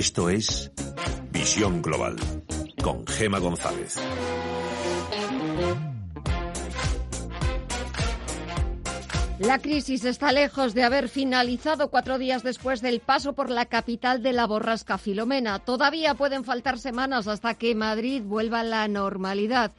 Esto es Visión Global con Gema González. La crisis está lejos de haber finalizado cuatro días después del paso por la capital de la borrasca Filomena. Todavía pueden faltar semanas hasta que Madrid vuelva a la normalidad.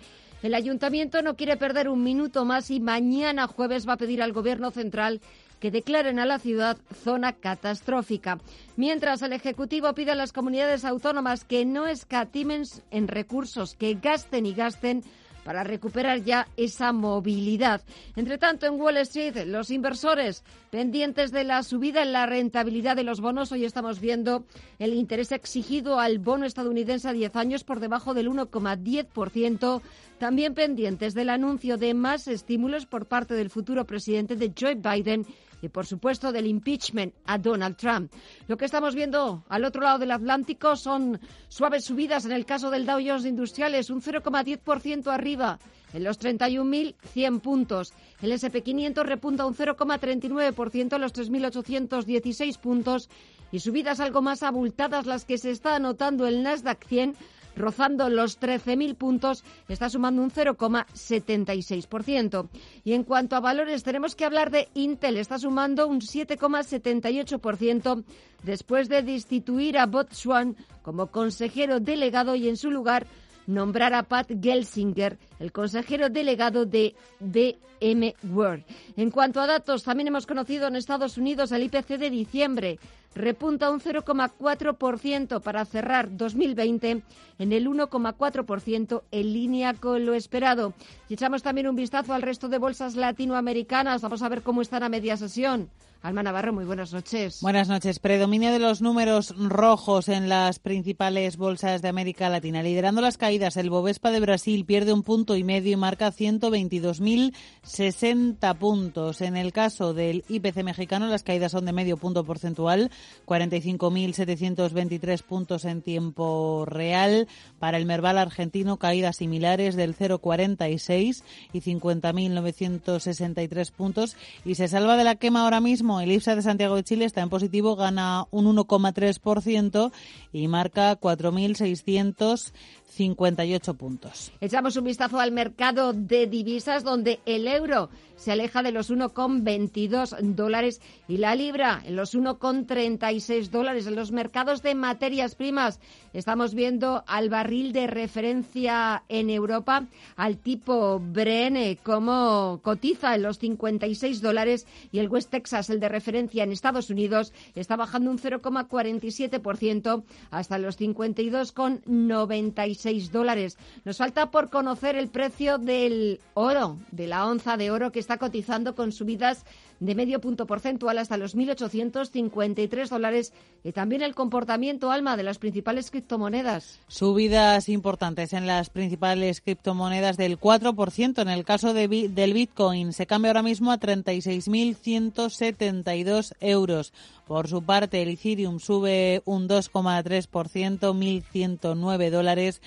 El ayuntamiento no quiere perder un minuto más y mañana jueves va a pedir al Gobierno central que declaren a la ciudad zona catastrófica. Mientras el Ejecutivo pide a las comunidades autónomas que no escatimen en recursos, que gasten y gasten para recuperar ya esa movilidad. Entre tanto, en Wall Street, los inversores pendientes de la subida en la rentabilidad de los bonos, hoy estamos viendo el interés exigido al bono estadounidense a 10 años por debajo del 1,10%, también pendientes del anuncio de más estímulos por parte del futuro presidente de Joe Biden y, por supuesto, del impeachment a Donald Trump. Lo que estamos viendo al otro lado del Atlántico son suaves subidas en el caso del Dow Jones Industriales, un 0,10% arriba en los 31.100 puntos. El SP500 repunta un 0,39% a los 3.816 puntos y subidas algo más abultadas las que se está anotando el Nasdaq 100 rozando los 13.000 puntos, está sumando un 0,76%. Y en cuanto a valores, tenemos que hablar de Intel, está sumando un 7,78% después de destituir a Botswan como consejero delegado y en su lugar nombrar a Pat Gelsinger, el consejero delegado de DM World. En cuanto a datos, también hemos conocido en Estados Unidos el IPC de diciembre repunta un 0,4% para cerrar 2020 en el 1,4% en línea con lo esperado. Y echamos también un vistazo al resto de bolsas latinoamericanas. Vamos a ver cómo están a media sesión. Alma Navarro, muy buenas noches. Buenas noches. Predominio de los números rojos en las principales bolsas de América Latina. Liderando las caídas, el Bovespa de Brasil pierde un punto y medio y marca 122.060 puntos. En el caso del IPC mexicano, las caídas son de medio punto porcentual, 45.723 puntos en tiempo real. Para el Merval argentino, caídas similares del 0,46 y 50.963 puntos. Y se salva de la quema ahora mismo el IPSA de Santiago de Chile está en positivo, gana un 1,3% y marca 4.600 58 puntos. Echamos un vistazo al mercado de divisas donde el euro se aleja de los 1,22 dólares y la libra en los 1,36 dólares. En los mercados de materias primas estamos viendo al barril de referencia en Europa, al tipo Brene, como cotiza en los 56 dólares y el West Texas, el de referencia en Estados Unidos, está bajando un 0,47% hasta los 52,96 dólares. Nos falta por conocer el precio del oro, de la onza de oro que está cotizando con subidas de medio punto porcentual hasta los 1.853 dólares y también el comportamiento alma de las principales criptomonedas. Subidas importantes en las principales criptomonedas del 4%. En el caso de, del Bitcoin se cambia ahora mismo a 36.172 euros. Por su parte, el Ethereum sube un 2,3%, 1.109 dólares.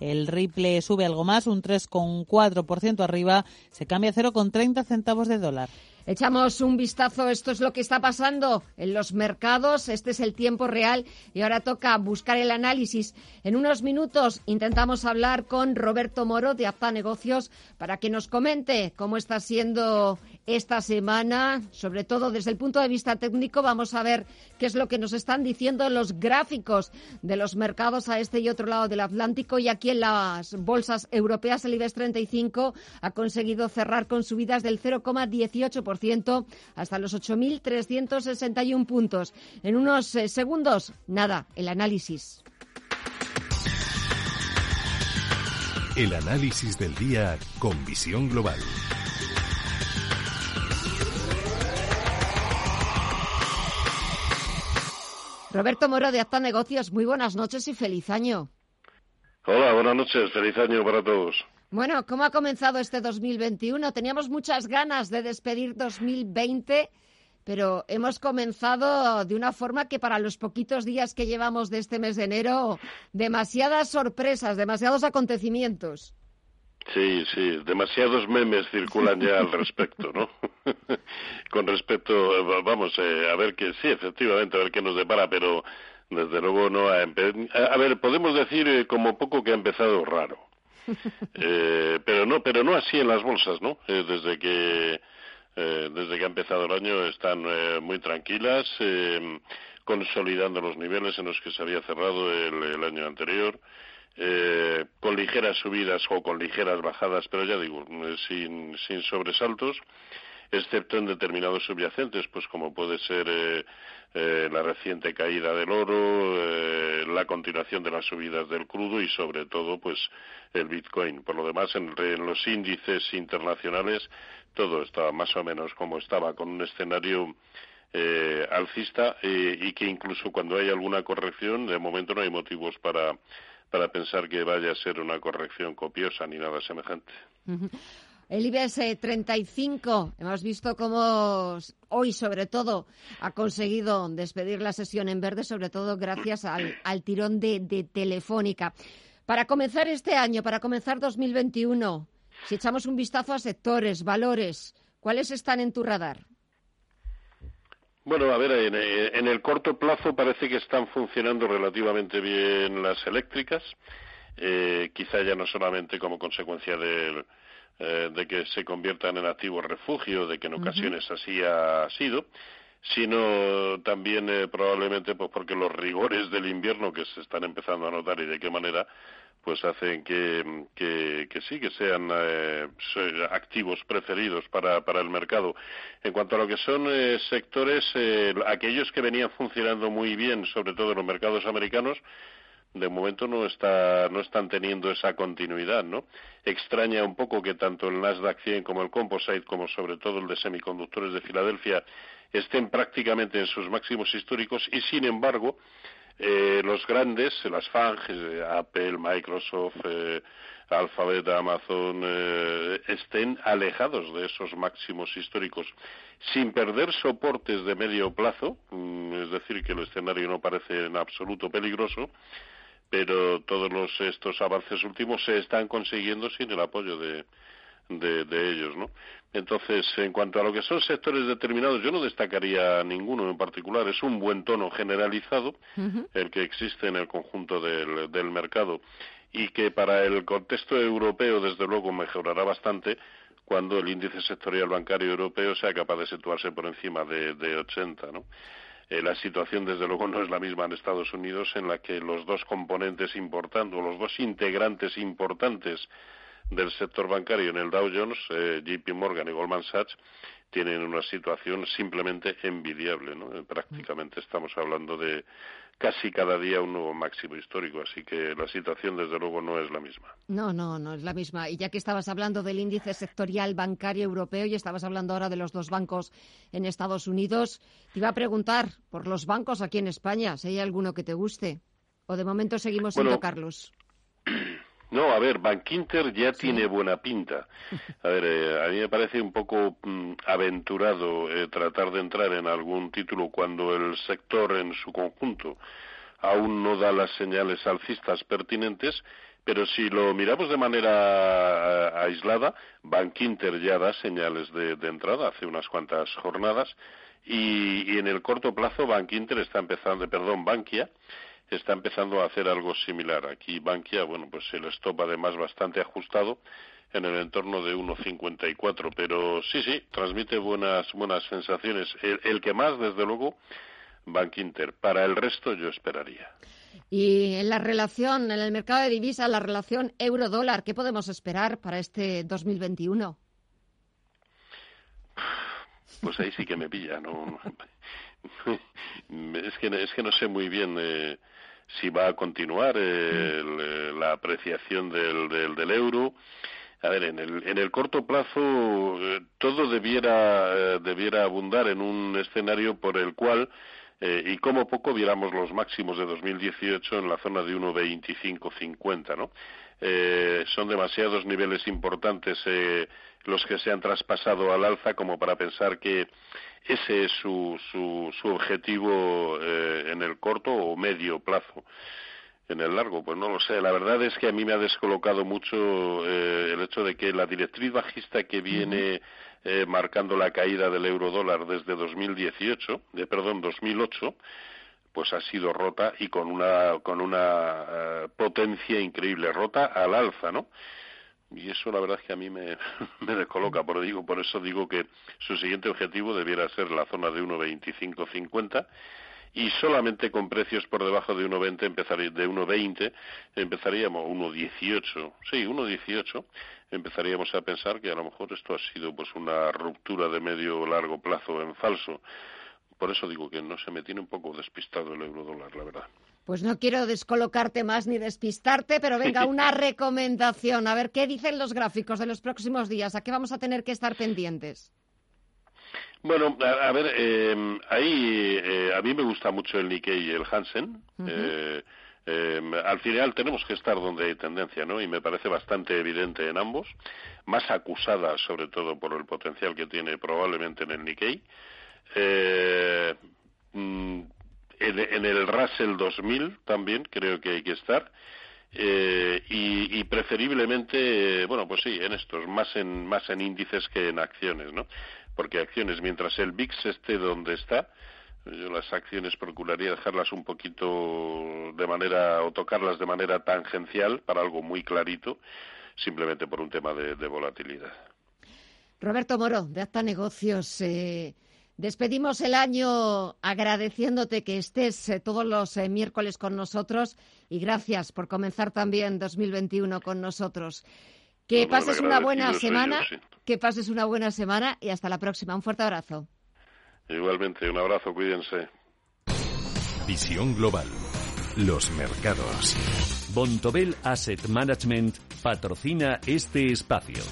El Ripple sube algo más, un 3,4% arriba. Se cambia a 0,30 centavos de dólar. Echamos un vistazo, esto es lo que está pasando en los mercados, este es el tiempo real y ahora toca buscar el análisis. En unos minutos intentamos hablar con Roberto Moro de Apta Negocios para que nos comente cómo está siendo esta semana, sobre todo desde el punto de vista técnico, vamos a ver qué es lo que nos están diciendo los gráficos de los mercados a este y otro lado del Atlántico y aquí en las bolsas europeas, el IBEX 35 ha conseguido cerrar con subidas del 0,18% hasta los 8.361 puntos. En unos eh, segundos, nada, el análisis. El análisis del día con visión global. Roberto Moro de Acta Negocios, muy buenas noches y feliz año. Hola, buenas noches, feliz año para todos. Bueno, ¿cómo ha comenzado este 2021? Teníamos muchas ganas de despedir 2020, pero hemos comenzado de una forma que para los poquitos días que llevamos de este mes de enero, demasiadas sorpresas, demasiados acontecimientos. Sí, sí, demasiados memes circulan ya al respecto, ¿no? Con respecto, vamos, eh, a ver qué, sí, efectivamente, a ver qué nos depara, pero desde luego no ha A ver, podemos decir eh, como poco que ha empezado raro. Eh, pero no, pero no así en las bolsas, ¿no? desde que desde que ha empezado el año están muy tranquilas, consolidando los niveles en los que se había cerrado el año anterior. Eh, con ligeras subidas o con ligeras bajadas, pero ya digo, eh, sin, sin sobresaltos, excepto en determinados subyacentes, pues como puede ser eh, la reciente caída del oro, la continuación de las subidas del crudo y sobre todo, pues el Bitcoin. Por lo demás, en, los índices internacionales todo estaba más o menos como estaba, con un escenario alcista y que incluso cuando hay alguna corrección, de momento no hay motivos para para pensar que vaya a ser una corrección copiosa ni nada semejante. El IBS 35, hemos visto cómo hoy, sobre todo, ha conseguido despedir la sesión en verde, sobre todo gracias al, tirón de, Telefónica. Para comenzar este año, para comenzar 2021, si echamos un vistazo a sectores, valores, ¿cuáles están en tu radar? Bueno, a ver, en, el corto plazo parece que están funcionando relativamente bien las eléctricas, eh, quizá ya no solamente como consecuencia de, eh, de que se conviertan en activos refugio, de que en ocasiones así ha sido, sino también eh, probablemente pues porque los rigores del invierno que se están empezando a notar y de qué manera pues hacen que, que, sí, que sean eh, activos preferidos para, para el mercado. En cuanto a lo que son eh, sectores, eh, aquellos que venían funcionando muy bien, sobre todo en los mercados americanos, de momento no está no están teniendo esa continuidad, ¿no? Extraña un poco que tanto el Nasdaq 100 como el Composite, como sobre todo el de semiconductores de Filadelfia, estén prácticamente en sus máximos históricos y, sin embargo, eh, los grandes, las FANG, eh, Apple, Microsoft, eh, Alphabet, Amazon, eh, estén alejados de esos máximos históricos sin perder soportes de medio plazo, mm, es decir, que el escenario no parece en absoluto peligroso, pero todos estos avances últimos se están consiguiendo sin el apoyo de, de, ellos, ¿no? Entonces, en cuanto a lo que son sectores determinados, yo no destacaría ninguno en particular. Es un buen tono generalizado el que existe en el conjunto del, del mercado y que para el contexto europeo, desde luego, mejorará bastante cuando el índice sectorial bancario europeo sea capaz de situarse por encima de, de 80, ¿no? Eh, la situación, desde luego, no es la misma en Estados Unidos, en la que los dos componentes importantes, o los dos integrantes importantes del sector bancario en el Dow Jones, eh, JP Morgan y Goldman Sachs, tienen una situación simplemente envidiable. ¿no? Eh, prácticamente estamos hablando de casi cada día un nuevo máximo histórico, así que la situación desde luego no es la misma. No, no, no es la misma. Y ya que estabas hablando del índice sectorial bancario europeo y estabas hablando ahora de los dos bancos en Estados Unidos, te iba a preguntar por los bancos aquí en España, si hay alguno que te guste. O de momento seguimos sin tocarlos. No, a ver, Bankinter ya tiene buena pinta. A ver, eh, a mí me parece un poco mm, aventurado eh, tratar de entrar en algún título cuando el sector en su conjunto aún no da las señales alcistas pertinentes, pero si lo miramos de manera eh, aislada, Bankinter ya da señales de, entrada hace unas cuantas jornadas y, y, en el corto plazo Bankinter está empezando, perdón, Bankia está empezando a hacer algo similar. Aquí Bankia, bueno, pues el stop además bastante ajustado en el entorno de 1.54, pero sí, sí, transmite buenas, buenas sensaciones. El, que más, desde luego, Bank Inter. Para el resto, yo esperaría. Y en la relación, en el mercado de divisas, la relación euro-dólar, ¿qué podemos esperar para este 2021? Pues ahí sí que me pilla, ¿no? es, que, es que no sé muy bien. Eh, si va a continuar eh, la apreciación del, del, euro. A ver, en el, en el corto plazo eh, todo debiera, eh, debiera abundar en un escenario por el cual eh, y como poco viéramos los máximos de 2018 en la zona de 1,25-50, ¿no? Eh, son demasiados niveles importantes eh, los que se han traspasado al alza como para pensar que ese es su, su, su objetivo eh, en el corto o medio plazo en el largo, pues no lo sé. La verdad es que a mí me ha descolocado mucho eh, el hecho de que la directriz bajista que viene eh, marcando la caída del euro dólar desde 2018, de, perdón, 2008, pues ha sido rota y con una con una eh, potencia increíble, rota al alza, ¿no? Y eso la verdad es que a mí me, descoloca, por, digo, por eso digo que su siguiente objetivo debiera ser la zona de 1.2550 y solamente con precios por debajo de 1.20 empezaría de 1.20 empezaríamos 1.18 sí 1.18 empezaríamos a pensar que a lo mejor esto ha sido pues una ruptura de medio o largo plazo en falso. Por eso digo que no se me tiene un poco despistado el euro dólar la verdad pues no quiero descolocarte más ni despistarte, pero venga, una recomendación. A ver, ¿qué dicen los gráficos de los próximos días? ¿A qué vamos a tener que estar pendientes? Bueno, a, ver, eh, ahí eh, a mí me gusta mucho el Nikkei y el Hansen. eh, eh, al final tenemos que estar donde hay tendencia, ¿no? Y me parece bastante evidente en ambos, más acusada sobre todo por el potencial que tiene probablemente en el Nikkei. Eh, mm, en, en, el Russell 2000 también creo que hay que estar. Eh, y, y, preferiblemente, bueno, pues sí, en estos, más en, más en índices que en acciones, ¿no? porque acciones, mientras el VIX esté donde está, yo las acciones procuraría dejarlas un poquito de manera, o tocarlas de manera tangencial para algo muy clarito, simplemente por un tema de, de volatilidad. Roberto Moro, de Acta Negocios. Eh, despedimos el año agradeciéndote que estés eh, todos los eh, miércoles con nosotros y gracias por comenzar también 2021 con nosotros. Que pases una buena semana, yo, sí. que pases una buena semana y hasta la próxima. Un fuerte abrazo. Igualmente, un abrazo, cuídense. Visión global. Los mercados. Bontobel Asset Management patrocina este espacio.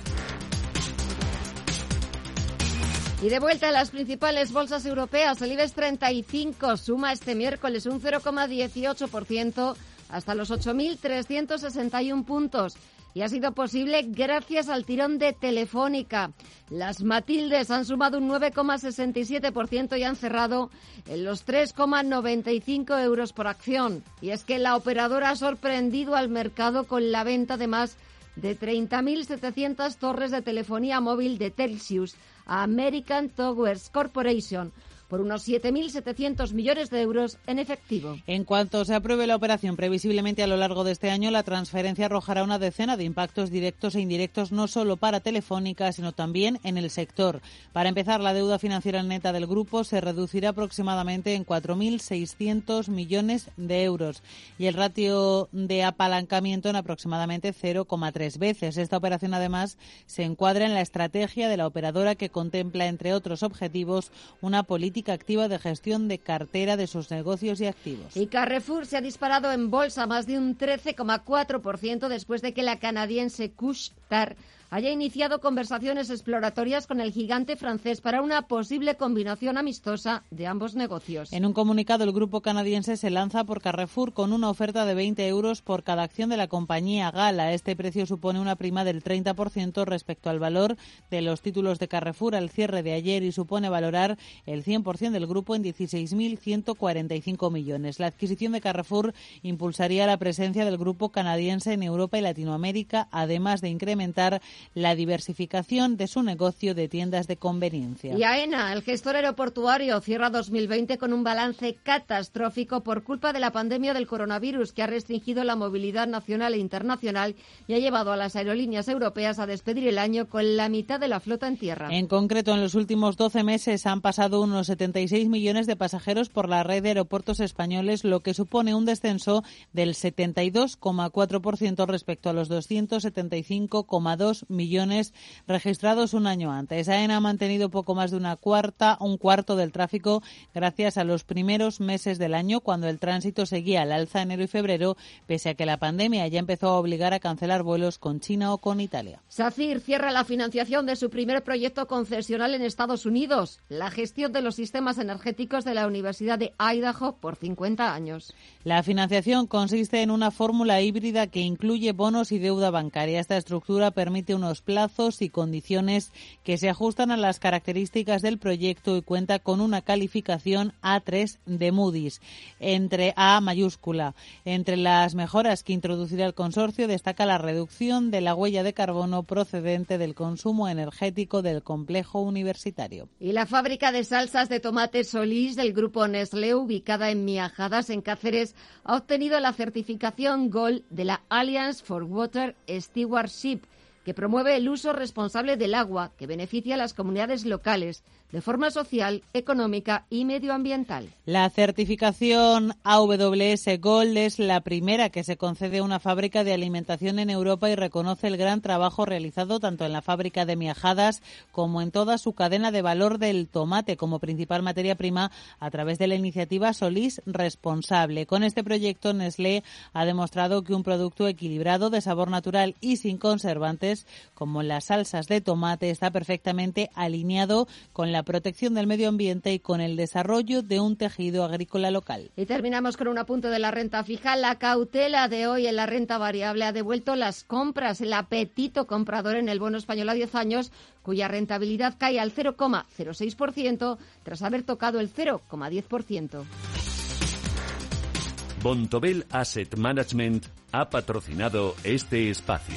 Y de vuelta a las principales bolsas europeas, el IBEX 35 suma este miércoles un 0,18% hasta los 8.361 puntos y ha sido posible gracias al tirón de Telefónica. Las Matildes han sumado un 9,67% y han cerrado en los 3,95 euros por acción. Y es que la operadora ha sorprendido al mercado con la venta de más de 30.700 torres de telefonía móvil de Telxius a American Towers Corporation por unos 7.700 millones de euros en efectivo. En cuanto se apruebe la operación, previsiblemente a lo largo de este año, la transferencia arrojará una decena de impactos directos e indirectos, no solo para Telefónica, sino también en el sector. Para empezar, la deuda financiera neta del grupo se reducirá aproximadamente en 4.600 millones de euros y el ratio de apalancamiento en aproximadamente 0,3 veces. Esta operación, además, se encuadra en la estrategia de la operadora que contempla, entre otros objetivos, una política activa de gestión de cartera de sus negocios y activos. Y Carrefour se ha disparado en bolsa más de un 13,4% después de que la canadiense Couche-Tard haya iniciado conversaciones exploratorias con el gigante francés para una posible combinación amistosa de ambos negocios. En un comunicado, el grupo canadiense se lanza por Carrefour con una oferta de 20 euros por cada acción de la compañía Gala. Este precio supone una prima del 30% respecto al valor de los títulos de Carrefour al cierre de ayer y supone valorar el 100% del grupo en 16.145 millones. La adquisición de Carrefour impulsaría la presencia del grupo canadiense en Europa y Latinoamérica, además de incrementar la diversificación de su negocio de tiendas de conveniencia. Y AENA, el gestor aeroportuario, cierra 2020 con un balance catastrófico por culpa de la pandemia del coronavirus que ha restringido la movilidad nacional e internacional y ha llevado a las aerolíneas europeas a despedir el año con la mitad de la flota en tierra. En concreto, en los últimos 12 meses han pasado unos 76 millones de pasajeros por la red de aeropuertos españoles, lo que supone un descenso del 72,4% respecto a los 275,2 millones registrados un año antes. AENA ha mantenido poco más de una cuarta, un cuarto del tráfico gracias a los primeros meses del año, cuando el tránsito seguía al alza enero y febrero, pese a que la pandemia ya empezó a obligar a cancelar vuelos con China o con Italia. SACIR cierra la financiación de su primer proyecto concesional en Estados Unidos, la gestión de los sistemas energéticos de la Universidad de Idaho por 50 años. La financiación consiste en una fórmula híbrida que incluye bonos y deuda bancaria. Esta estructura permite unos plazos y condiciones que se ajustan a las características del proyecto y cuenta con una calificación A3 de Moody's, entre A mayúscula. Entre las mejoras que introducirá el consorcio destaca la reducción de la huella de carbono procedente del consumo energético del complejo universitario. Y la fábrica de salsas de tomate Solís del grupo Nestlé, ubicada en Miajadas, en Cáceres, ha obtenido la certificación Gold de la Alliance for Water Stewardship, que promueve el uso responsable del agua, que beneficia a las comunidades locales de forma social, económica y medioambiental. La certificación AWS Gold es la primera que se concede a una fábrica de alimentación en Europa y reconoce el gran trabajo realizado tanto en la fábrica de Miajadas como en toda su cadena de valor del tomate como principal materia prima a través de la iniciativa Solís Responsable. Con este proyecto, Nestlé ha demostrado que un producto equilibrado, de sabor natural y sin conservantes, como las salsas de tomate, está perfectamente alineado con la protección del medio ambiente y con el desarrollo de un tejido agrícola local. Y terminamos con un apunte de la renta fija. La cautela de hoy en la renta variable ha devuelto las compras, el apetito comprador en el bono español a 10 años, cuya rentabilidad cae al 0,06% tras haber tocado el 0,10%. Bontobel Asset Management ha patrocinado este espacio.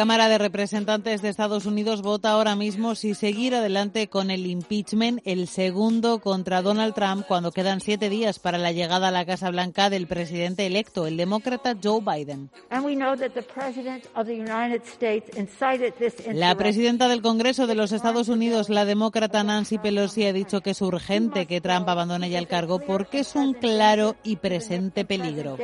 Cámara de Representantes de Estados Unidos vota ahora mismo si seguir adelante con el impeachment, el segundo contra Donald Trump, cuando quedan siete días para la llegada a la Casa Blanca del presidente electo, el demócrata Joe Biden. La presidenta del Congreso de los Estados Unidos, la demócrata Nancy Pelosi, ha dicho que es urgente que Trump abandone ya el cargo porque es un claro y presente peligro.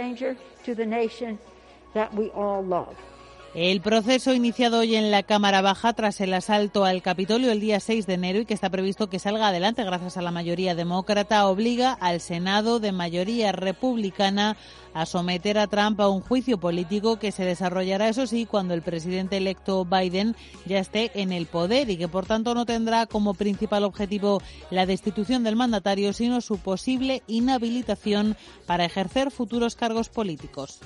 El proceso iniciado hoy en la Cámara Baja tras el asalto al Capitolio el día 6 de enero y que está previsto que salga adelante gracias a la mayoría demócrata obliga al Senado de mayoría republicana a someter a Trump a un juicio político que se desarrollará, eso sí, cuando el presidente electo Biden ya esté en el poder y que por tanto no tendrá como principal objetivo la destitución del mandatario, sino su posible inhabilitación para ejercer futuros cargos políticos.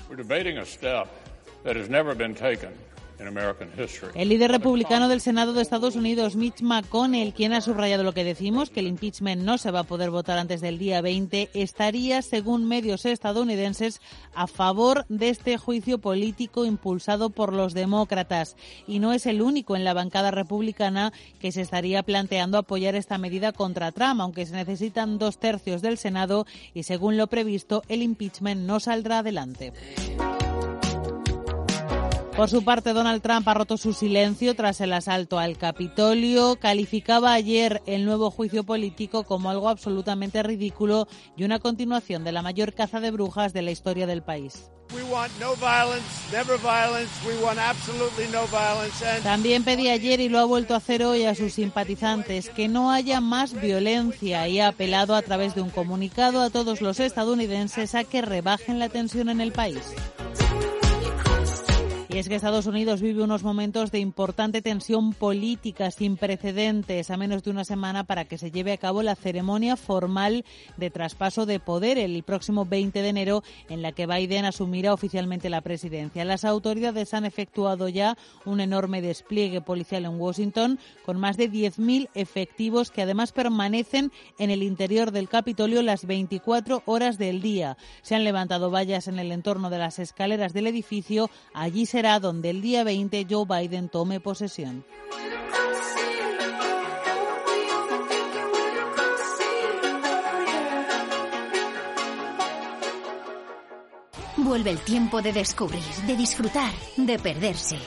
El líder republicano del Senado de Estados Unidos, Mitch McConnell, quien ha subrayado lo que decimos, que el impeachment no se va a poder votar antes del día 20, estaría, según medios estadounidenses, a favor de este juicio político impulsado por los demócratas. Y no es el único en la bancada republicana que se estaría planteando apoyar esta medida contra Trump, aunque se necesitan dos tercios del Senado y, según lo previsto, el impeachment no saldrá adelante. Por su parte, Donald Trump ha roto su silencio tras el asalto al Capitolio. Calificaba ayer el nuevo juicio político como algo absolutamente ridículo y una continuación de la mayor caza de brujas de la historia del país. También pedía ayer y lo ha vuelto a hacer hoy a sus simpatizantes que no haya más violencia y ha apelado a través de un comunicado a todos los estadounidenses a que rebajen la tensión en el país. Y es que Estados Unidos vive unos momentos de importante tensión política sin precedentes a menos de una semana para que se lleve a cabo la ceremonia formal de traspaso de poder el próximo 20 de enero en la que Biden asumirá oficialmente la presidencia. Las autoridades han efectuado ya un enorme despliegue policial en Washington con más de 10.000 efectivos que además permanecen en el interior del Capitolio las 24 horas del día. Se han levantado vallas en el entorno de las escaleras del edificio. Allí se donde el día 20 Joe Biden tome posesión. Vuelve el tiempo de descubrir, de disfrutar, de perderse.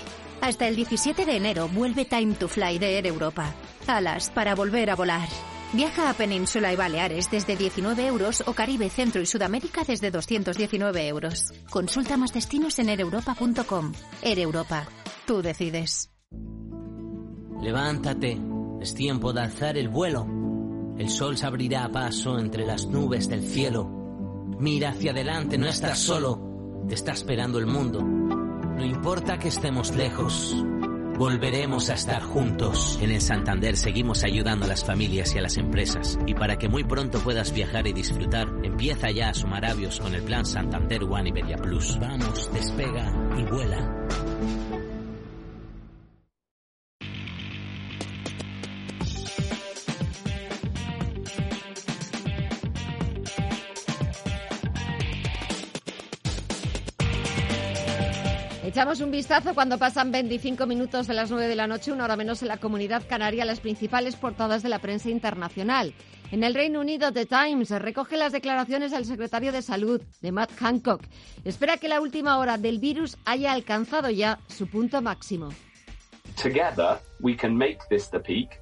Hasta el 17 de enero vuelve Time to Fly de Air Europa. Alas para volver a volar. Viaja a Península y Baleares desde 19 euros o Caribe, Centro y Sudamérica desde 219 euros. Consulta más destinos en ereuropa.com. Air Europa. Tú decides. Levántate. Es tiempo de alzar el vuelo. El sol se abrirá a paso entre las nubes del cielo. Mira hacia adelante, no estás solo. Te está esperando el mundo. No importa que estemos lejos. Volveremos a estar juntos. En el Santander seguimos ayudando a las familias y a las empresas. Y para que muy pronto puedas viajar y disfrutar, empieza ya a sumar avios con el plan Santander One Iberia Plus. Vamos, despega y vuela. Echamos un vistazo cuando pasan 25 minutos de las 9 de la noche, una hora menos en la comunidad canaria, las principales portadas de la prensa internacional. En el Reino Unido, The Times recoge las declaraciones del secretario de Salud, de Matt Hancock. Espera que la última hora del virus haya alcanzado ya su punto máximo. Together, we can make this the peak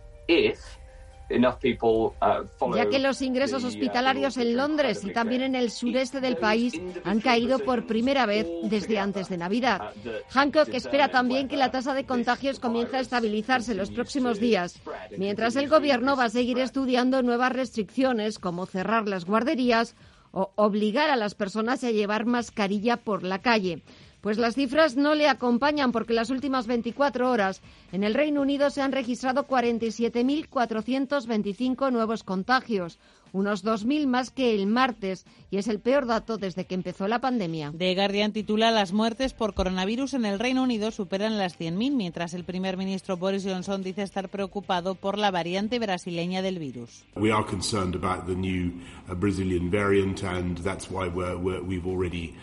ya que los ingresos uh, hospitalarios en Londres y también en el sureste del país han caído por primera vez desde antes de Navidad. Uh, Hancock espera también que la tasa de contagios comience a estabilizarse en los próximos días, mientras el Gobierno va a seguir estudiando nuevas restricciones como cerrar las guarderías o obligar a las personas a llevar mascarilla por la calle. Pues las cifras no le acompañan porque las últimas 24 horas en el Reino Unido se han registrado 47.425 nuevos contagios, unos 2.000 más que el martes, y es el peor dato desde que empezó la pandemia. The Guardian titula Las muertes por coronavirus en el Reino Unido superan las 100.000, mientras el primer ministro Boris Johnson dice estar preocupado por la variante brasileña del virus. We are concerned about the new uh, Brazilian variant and that's why we've already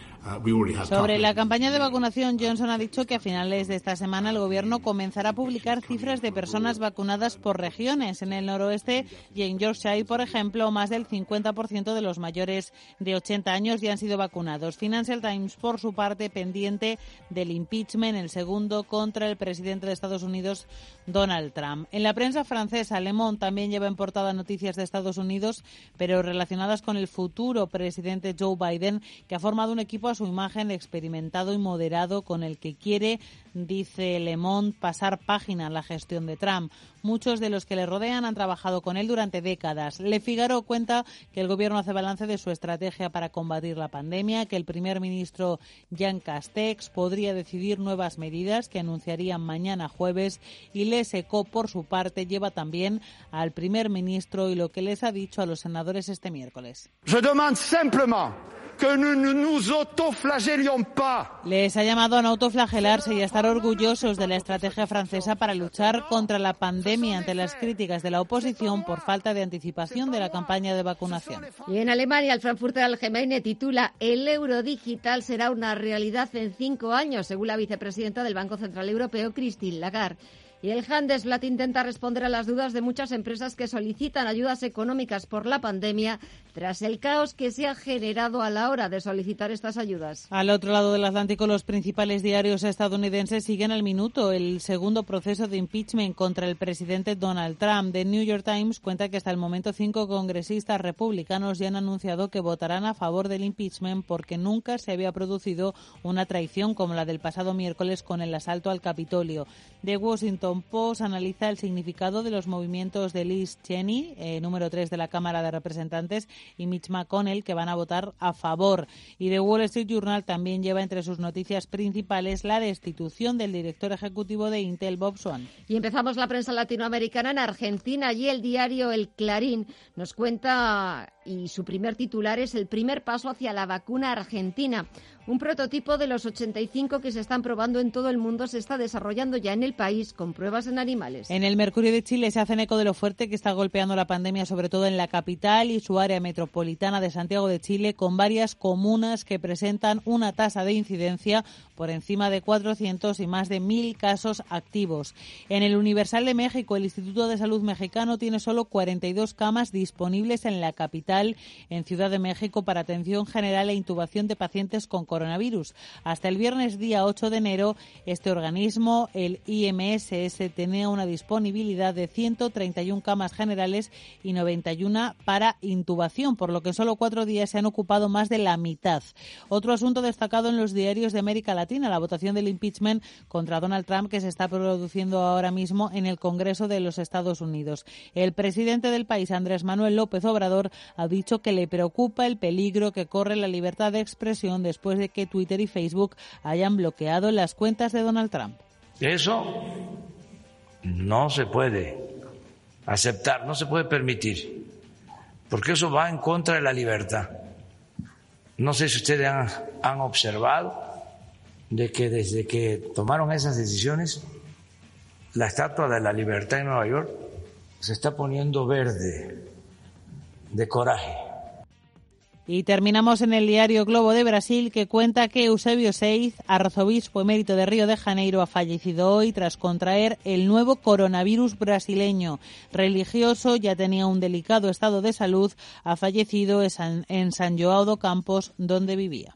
Sobre la campaña de vacunación, Johnson ha dicho que a finales de esta semana el gobierno comenzará a publicar cifras de personas vacunadas por regiones. En el noroeste y en Yorkshire, por ejemplo, más del 50% de los mayores de 80 años ya han sido vacunados. Financial Times, por su parte, pendiente del impeachment, el segundo contra el presidente de Estados Unidos, Donald Trump. En la prensa francesa, Le Monde también lleva en portada noticias de Estados Unidos, pero relacionadas con el futuro presidente Joe Biden, que ha formado un equipo a su imagen experimentado y moderado con el que quiere, dice Le Monde, pasar página a la gestión de Trump. Muchos de los que le rodean han trabajado con él durante décadas. Le Figaro cuenta que el gobierno hace balance de su estrategia para combatir la pandemia, que el primer ministro Jean Castex podría decidir nuevas medidas que anunciarían mañana jueves y Le Seco, por su parte, lleva también al primer ministro y lo que les ha dicho a los senadores este miércoles. Je demande simplement que no nous autoflagelions pas. Les ha llamado a no autoflagelarse y a estar orgullosos de la estrategia francesa para luchar contra la pandemia ante las críticas de la oposición por falta de anticipación de la campaña de vacunación. Y en Alemania, el Frankfurter Allgemeine titula El euro digital será una realidad en cinco años, según la vicepresidenta del Banco Central Europeo, Christine Lagarde. Y el Handelsblatt intenta responder a las dudas de muchas empresas que solicitan ayudas económicas por la pandemia tras el caos que se ha generado a la hora de solicitar estas ayudas. Al otro lado del Atlántico, los principales diarios estadounidenses siguen al minuto el segundo proceso de impeachment contra el presidente Donald Trump. The New York Times cuenta que hasta el momento cinco congresistas republicanos ya han anunciado que votarán a favor del impeachment porque nunca se había producido una traición como la del pasado miércoles con el asalto al Capitolio. The Washington Post analiza el significado de los movimientos de Liz Cheney, eh, número 3 de la Cámara de Representantes, y Mitch McConnell, que van a votar a favor. Y The Wall Street Journal también lleva entre sus noticias principales la destitución del director ejecutivo de Intel, Bob Swan. Y empezamos la prensa latinoamericana en Argentina. Allí el diario El Clarín nos cuenta y su primer titular es el primer paso hacia la vacuna argentina. Un prototipo de los 85 que se están probando en todo el mundo se está desarrollando ya en el país con pruebas en animales. En el Mercurio de Chile se hacen eco de lo fuerte que está golpeando la pandemia, sobre todo en la capital y su área metropolitana de Santiago de Chile, con varias comunas que presentan una tasa de incidencia por encima de 400 y más de 1.000 casos activos. En el Universal de México, el Instituto de Salud Mexicano tiene solo 42 camas disponibles en la capital, en Ciudad de México, para atención general e intubación de pacientes con coronavirus. Hasta el viernes día 8 de enero, este organismo, el IMSS, tenía una disponibilidad de 131 camas generales y 91 para intubación, por lo que en solo cuatro días se han ocupado más de la mitad. Otro asunto destacado en los diarios de América Latina, la votación del impeachment contra Donald Trump que se está produciendo ahora mismo en el Congreso de los Estados Unidos. El presidente del país, Andrés Manuel López Obrador, ha dicho que le preocupa el peligro que corre la libertad de expresión después de que Twitter y Facebook hayan bloqueado las cuentas de Donald Trump. Eso no se puede aceptar, no se puede permitir, porque eso va en contra de la libertad. No sé si ustedes han observado de que desde que tomaron esas decisiones, la estatua de la libertad en Nueva York se está poniendo verde de coraje y terminamos en el diario Globo de Brasil que cuenta que Eusebio Seiz, arzobispo emérito de Río de Janeiro, ha fallecido hoy tras contraer el nuevo coronavirus brasileño. Religioso, ya tenía un delicado estado de salud, ha fallecido en San João do Campos, donde vivía.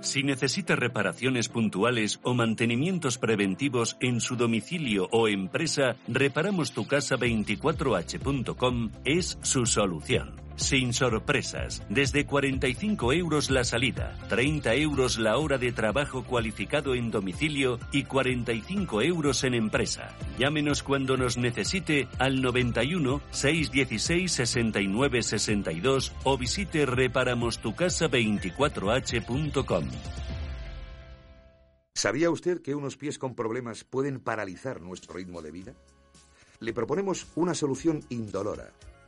Si necesita reparaciones puntuales o mantenimientos preventivos en su domicilio o empresa, reparamostucasa24h.com es su solución. Sin sorpresas, desde 45 euros la salida, 30 euros la hora de trabajo cualificado en domicilio y 45 euros en empresa. Llámenos cuando nos necesite al 91 616 69 62 o visite reparamostucasa24h.com. ¿Sabía usted que unos pies con problemas pueden paralizar nuestro ritmo de vida? Le proponemos una solución indolora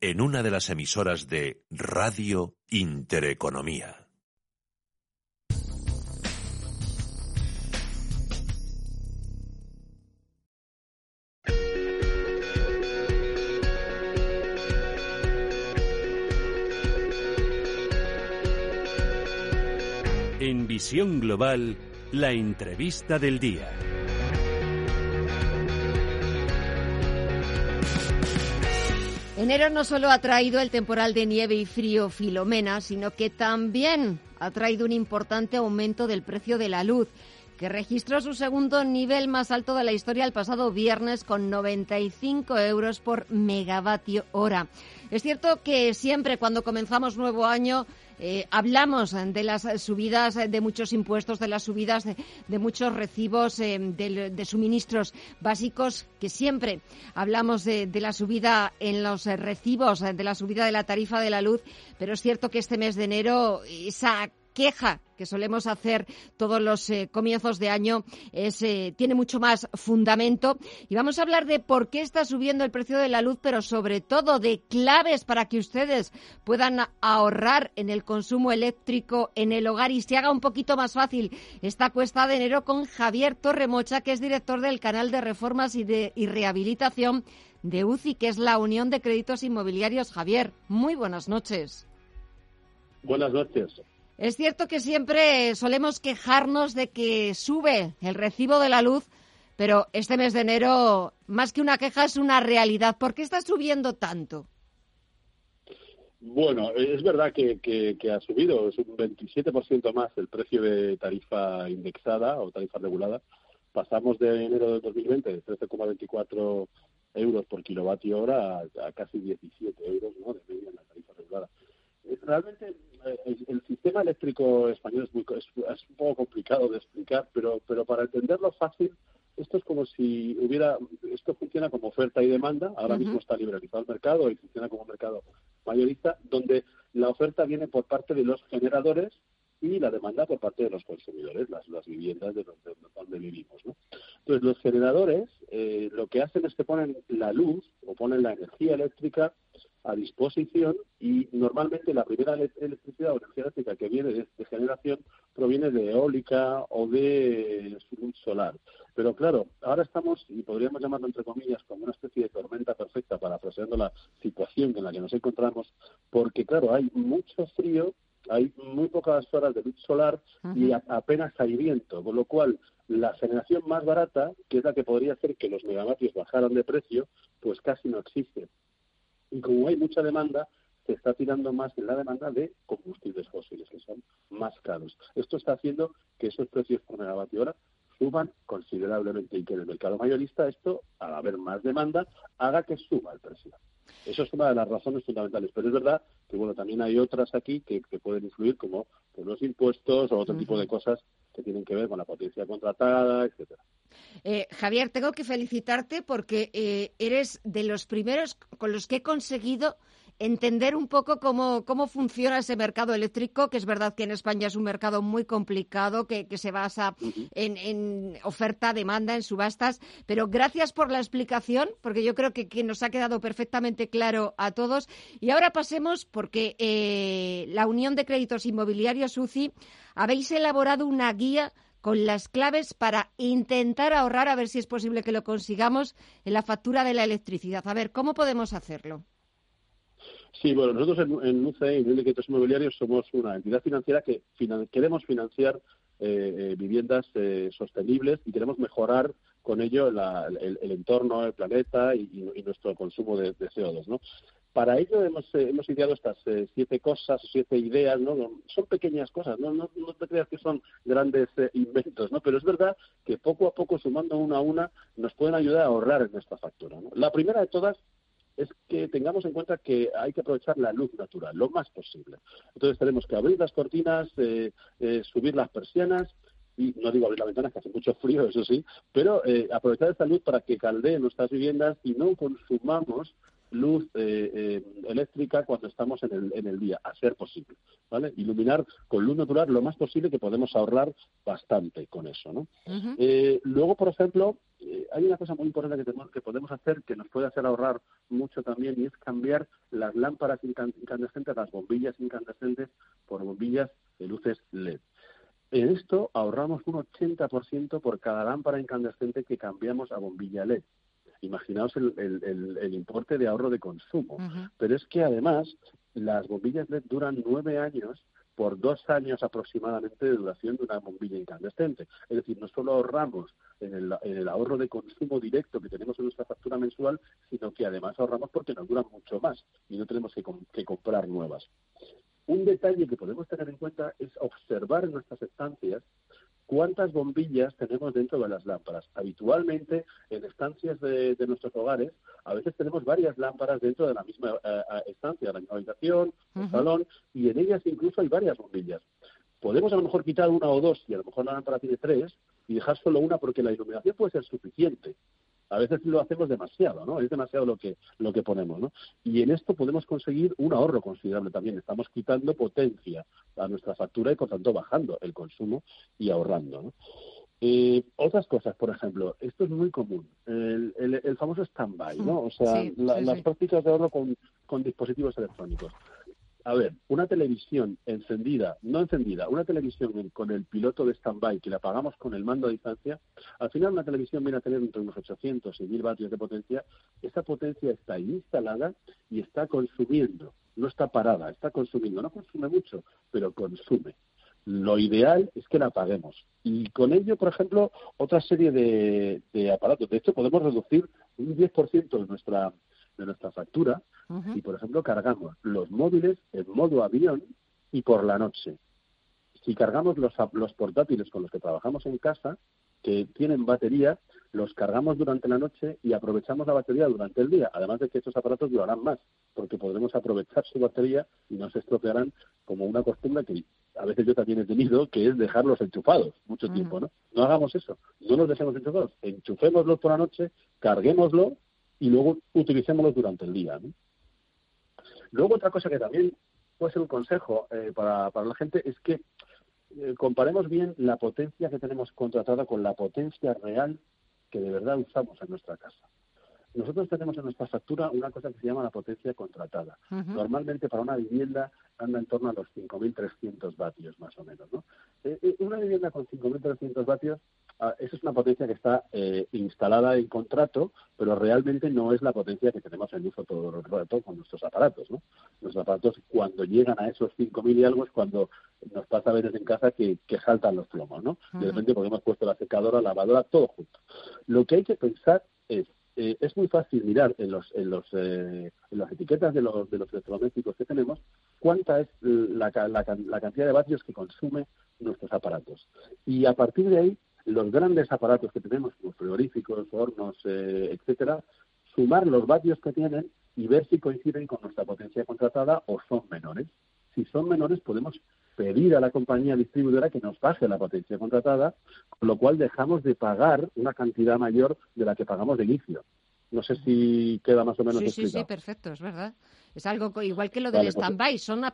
En una de las emisoras de Radio Intereconomía. En Visión Global, la entrevista del día. Enero no solo ha traído el temporal de nieve y frío Filomena, sino que también ha traído un importante aumento del precio de la luz. Que registró su segundo nivel más alto de la historia el pasado viernes con 95 euros por megavatio hora. Es cierto que siempre cuando comenzamos nuevo año eh, hablamos de las subidas de muchos impuestos, de las subidas de, muchos recibos eh, de, suministros básicos, que siempre hablamos de, la subida en los recibos, de la subida de la tarifa de la luz, pero es cierto que este mes de enero esa queja que solemos hacer todos los eh, comienzos de año eh, tiene mucho más fundamento. Y vamos a hablar de por qué está subiendo el precio de la luz, pero sobre todo de claves para que ustedes puedan ahorrar en el consumo eléctrico en el hogar y se haga un poquito más fácil esta cuesta de enero con Javier Torremocha, que es director del canal de reformas y, de, y rehabilitación de UCI, que es la Unión de Créditos Inmobiliarios. Javier, muy buenas noches. Buenas noches. Es cierto que siempre solemos quejarnos de que sube el recibo de la luz, pero este mes de enero, más que una queja, es una realidad. ¿Por qué está subiendo tanto? Bueno, es verdad que, ha subido, es un 27% más el precio de tarifa indexada o tarifa regulada. Pasamos de enero de 2020 de 13,24 euros por kilovatio hora a, casi 17 euros ¿no? de media en la tarifa regulada. Realmente el, sistema eléctrico español es, muy, es, un poco complicado de explicar, pero, pero para entenderlo fácil, esto es como si hubiera, esto funciona como oferta y demanda, ahora mismo está liberalizado el mercado y funciona como mercado mayorista, donde la oferta viene por parte de los generadores y la demanda por parte de los consumidores, las, las viviendas de, donde, vivimos. ¿no? Entonces, los generadores eh, lo que hacen es que ponen la luz o ponen la energía eléctrica a disposición y normalmente la primera electricidad o energía eléctrica que viene de, generación proviene de eólica o de luz solar. Pero claro, ahora estamos, y podríamos llamarlo entre comillas, como una especie de tormenta perfecta para parafraseando la situación en la que nos encontramos, porque claro, hay mucho frío hay muy pocas horas de luz solar y apenas hay viento, con lo cual la generación más barata, que es la que podría hacer que los megavatios bajaran de precio, pues casi no existe. Y como hay mucha demanda, se está tirando más en la demanda de combustibles fósiles, que son más caros. Esto está haciendo que esos precios por megavatio hora suban considerablemente y que en el mercado mayorista esto, al haber más demanda, haga que suba el precio. Eso es una de las razones fundamentales. Pero es verdad que bueno también hay otras aquí que, pueden influir, como pues, los impuestos o otro tipo de cosas que tienen que ver con la potencia contratada, etcétera. Eh, Javier, tengo que felicitarte porque eh, eres de los primeros con los que he conseguido entender un poco cómo, cómo funciona ese mercado eléctrico, que es verdad que en España es un mercado muy complicado, que, se basa en, oferta, demanda, en subastas, pero gracias por la explicación, porque yo creo que, nos ha quedado perfectamente claro a todos. Y ahora pasemos, porque eh, la Unión de Créditos Inmobiliarios, UCI, habéis elaborado una guía con las claves para intentar ahorrar, a ver si es posible que lo consigamos, en la factura de la electricidad. A ver, ¿cómo podemos hacerlo? Sí, bueno, nosotros en, en UCE, en de Inmobiliarios, somos una entidad financiera que queremos financiar eh, eh, viviendas eh, sostenibles y queremos mejorar con ello el, entorno, el planeta y, nuestro consumo de, CO2, ¿no? Para ello hemos, hemos ideado estas siete cosas, siete ideas, ¿no? Son pequeñas cosas, ¿no? No, te creas que son grandes inventos, ¿no? Pero es verdad que poco a poco, sumando una a una, nos pueden ayudar a ahorrar en nuestra factura, ¿no? La primera de todas es que tengamos en cuenta que hay que aprovechar la luz natural lo más posible. Entonces tenemos que abrir las cortinas, eh, eh, subir las persianas y no digo abrir las ventanas que hace mucho frío, eso sí, pero eh, aprovechar esta luz para que caldee nuestras viviendas y no consumamos luz eh, eh, eléctrica cuando estamos en el, en el día, a ser posible, ¿vale? Iluminar con luz natural lo más posible que podemos ahorrar bastante con eso, ¿no? Eh, luego, por ejemplo, hay una cosa muy importante que, tenemos, que podemos hacer que nos puede hacer ahorrar mucho también y es cambiar las lámparas incandescentes, las bombillas incandescentes por bombillas de luces LED. En esto ahorramos un 80% por cada lámpara incandescente que cambiamos a bombilla LED imaginaos el, importe de ahorro de consumo. Pero es que además las bombillas LED duran nueve años por dos años aproximadamente de duración de una bombilla incandescente. Es decir, no solo ahorramos en el, en el, ahorro de consumo directo que tenemos en nuestra factura mensual, sino que además ahorramos porque nos duran mucho más y no tenemos que, que comprar nuevas. Un detalle que podemos tener en cuenta es observar en nuestras estancias cuántas bombillas tenemos dentro de las lámparas. Habitualmente, en estancias de, nuestros hogares, a veces tenemos varias lámparas dentro de la misma eh, eh, estancia, la misma habitación, el salón, y en ellas incluso hay varias bombillas. Podemos a lo mejor quitar una o dos, y a lo mejor la lámpara tiene tres, y dejar solo una porque la iluminación puede ser suficiente a veces lo hacemos demasiado, ¿no? Es demasiado lo que, lo que ponemos, ¿no? Y en esto podemos conseguir un ahorro considerable también. Estamos quitando potencia a nuestra factura y, por tanto, bajando el consumo y ahorrando, ¿no? Eh, otras cosas, por ejemplo, esto es muy común, el, el, famoso stand-by, ¿no? O sea, las prácticas de ahorro con, con dispositivos electrónicos a ver, una televisión encendida, no encendida, una televisión con el piloto de stand-by que la apagamos con el mando a distancia, al final una televisión viene a tener entre unos 800 y 1000 vatios de potencia. Esa potencia está instalada y está consumiendo, no está parada, está consumiendo. No consume mucho, pero consume. Lo ideal es que la apaguemos. Y con ello, por ejemplo, otra serie de, de aparatos. De hecho, podemos reducir un 10% de nuestra de nuestra factura y, por ejemplo, cargamos los móviles en modo avión y por la noche. Si cargamos los, los portátiles con los que trabajamos en casa, que tienen batería, los cargamos durante la noche y aprovechamos la batería durante el día. Además de que estos aparatos durarán más, porque podremos aprovechar su batería y no se estropearán como una costumbre que a veces yo también he tenido, que es dejarlos enchufados mucho tiempo, ¿no? No hagamos eso, no los dejemos enchufados, enchufémoslos por la noche, carguémoslo y luego utilicémoslos durante el día. Luego otra cosa que también puede ser un consejo eh, para, para la gente es que eh, comparemos bien la potencia que tenemos contratada con la potencia real que de verdad usamos en nuestra casa. Nosotros tenemos en nuestra factura una cosa que se llama la potencia contratada. Normalmente para una vivienda anda en torno a los 5.300 vatios más o menos. ¿no? Eh, una vivienda con 5.300 vatios Ah, esa es una potencia que está eh, instalada en contrato, pero realmente no es la potencia que tenemos en uso todo el rato con nuestros aparatos. ¿no? Los aparatos, cuando llegan a esos 5.000 y algo, es cuando nos pasa a veces en casa que, saltan los plomos. ¿no? De repente, porque hemos puesto la secadora, la lavadora, todo junto. Lo que hay que pensar es eh, es muy fácil mirar en, los, en, los, eh, en las etiquetas de los, de los electrodomésticos que tenemos cuánta es la, la, la, cantidad de vatios que consume nuestros aparatos. Y a partir de ahí los grandes aparatos que tenemos, como frigoríficos, hornos, eh, etcétera, sumar los vatios que tienen y ver si coinciden con nuestra potencia contratada o son menores. Si son menores, podemos pedir a la compañía distribuidora que nos baje la potencia contratada, con lo cual dejamos de pagar una cantidad mayor de la que pagamos de inicio. No sé si queda más o menos sí, Sí, sí, perfecto, es verdad. Es algo igual que lo del pues stand-by, son